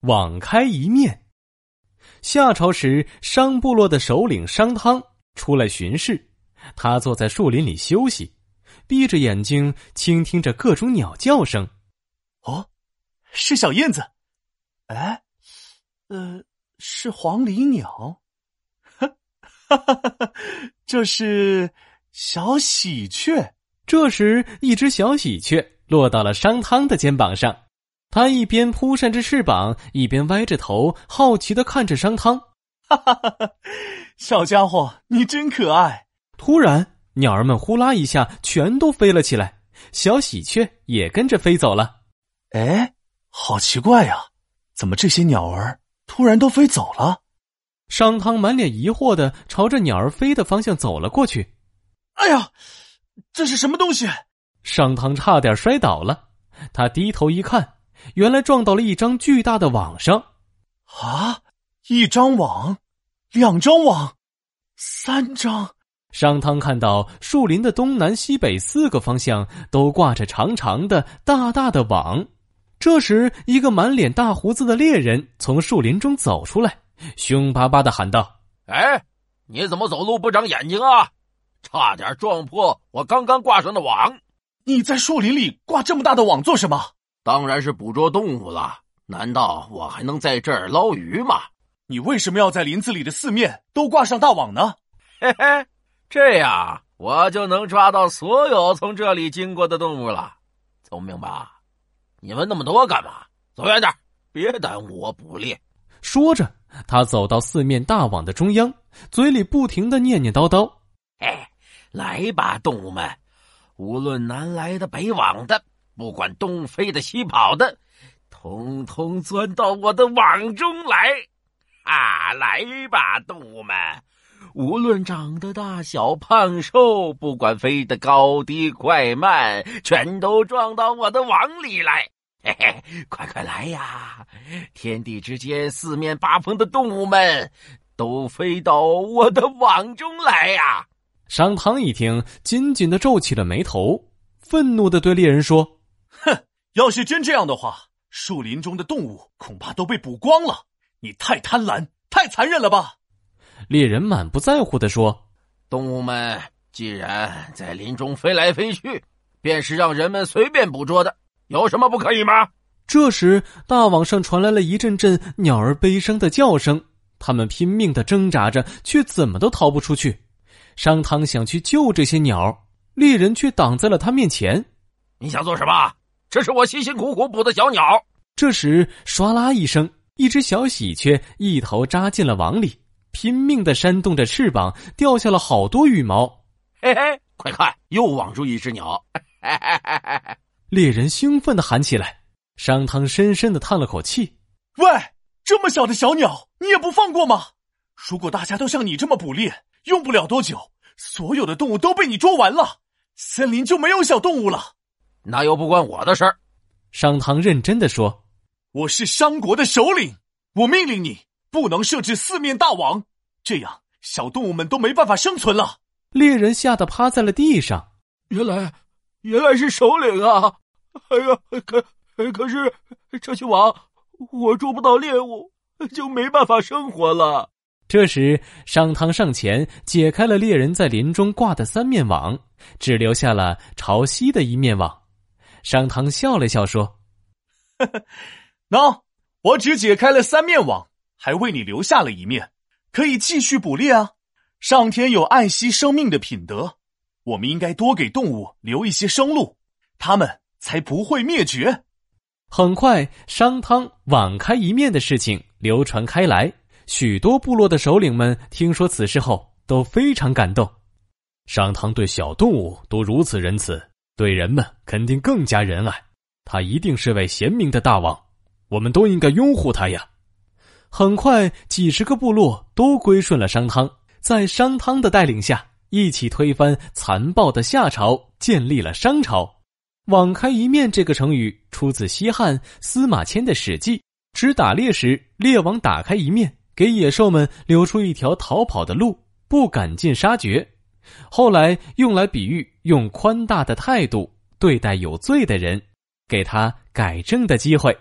网开一面。夏朝时，商部落的首领商汤出来巡视，他坐在树林里休息，闭着眼睛倾听着各种鸟叫声。哦，是小燕子。哎，呃，是黄鹂鸟。哈，哈哈哈！这是小喜鹊。这时，一只小喜鹊落到了商汤的肩膀上，它一边扑扇着翅膀，一边歪着头，好奇的看着商汤。哈哈哈哈！小家伙，你真可爱。突然，鸟儿们呼啦一下全都飞了起来，小喜鹊也跟着飞走了。哎，好奇怪呀，怎么这些鸟儿突然都飞走了？商汤满脸疑惑的朝着鸟儿飞的方向走了过去。哎呀！这是什么东西？商汤差点摔倒了。他低头一看，原来撞到了一张巨大的网上。啊！一张网，两张网，三张。商汤看到树林的东南西北四个方向都挂着长长的、大大的网。这时，一个满脸大胡子的猎人从树林中走出来，凶巴巴的喊道：“哎，你怎么走路不长眼睛啊？”差点撞破我刚刚挂上的网！你在树林里挂这么大的网做什么？当然是捕捉动物了。难道我还能在这儿捞鱼吗？你为什么要在林子里的四面都挂上大网呢？嘿嘿，这样我就能抓到所有从这里经过的动物了。聪明吧？你问那么多干嘛？走远点，别耽误我捕猎。说着，他走到四面大网的中央，嘴里不停的念念叨叨。来吧，动物们！无论南来的、北往的，不管东飞的、西跑的，通通钻到我的网中来！啊，来吧，动物们！无论长得大小、胖瘦，不管飞得高低、快慢，全都撞到我的网里来！嘿嘿，快快来呀！天地之间四面八方的动物们，都飞到我的网中来呀！商汤一听，紧紧的皱起了眉头，愤怒的对猎人说：“哼，要是真这样的话，树林中的动物恐怕都被捕光了。你太贪婪，太残忍了吧？”猎人满不在乎的说：“动物们既然在林中飞来飞去，便是让人们随便捕捉的，有什么不可以吗？”这时，大网上传来了一阵阵鸟儿悲伤的叫声，它们拼命的挣扎着，却怎么都逃不出去。商汤想去救这些鸟，猎人却挡在了他面前。你想做什么？这是我辛辛苦苦捕的小鸟。这时，唰啦一声，一只小喜鹊一头扎进了网里，拼命的扇动着翅膀，掉下了好多羽毛。嘿嘿，快看，又网住一只鸟！猎人兴奋的喊起来。商汤深深的叹了口气：“喂，这么小的小鸟，你也不放过吗？如果大家都像你这么捕猎……”用不了多久，所有的动物都被你捉完了，森林就没有小动物了。那又不关我的事儿。商汤认真的说：“我是商国的首领，我命令你不能设置四面大网，这样小动物们都没办法生存了。”猎人吓得趴在了地上。原来，原来是首领啊！哎呀，可可是这些网我捉不到猎物，就没办法生活了。这时，商汤上前解开了猎人在林中挂的三面网，只留下了朝西的一面网。商汤笑了笑说：“喏，我只解开了三面网，还为你留下了一面，可以继续捕猎啊！上天有爱惜生命的品德，我们应该多给动物留一些生路，它们才不会灭绝。”很快，商汤网开一面的事情流传开来。许多部落的首领们听说此事后都非常感动。商汤对小动物都如此仁慈，对人们肯定更加仁爱。他一定是位贤明的大王，我们都应该拥护他呀！很快，几十个部落都归顺了商汤，在商汤的带领下，一起推翻残暴的夏朝，建立了商朝。网开一面这个成语出自西汉司马迁的《史记》，指打猎时猎王打开一面。给野兽们留出一条逃跑的路，不赶尽杀绝。后来用来比喻用宽大的态度对待有罪的人，给他改正的机会。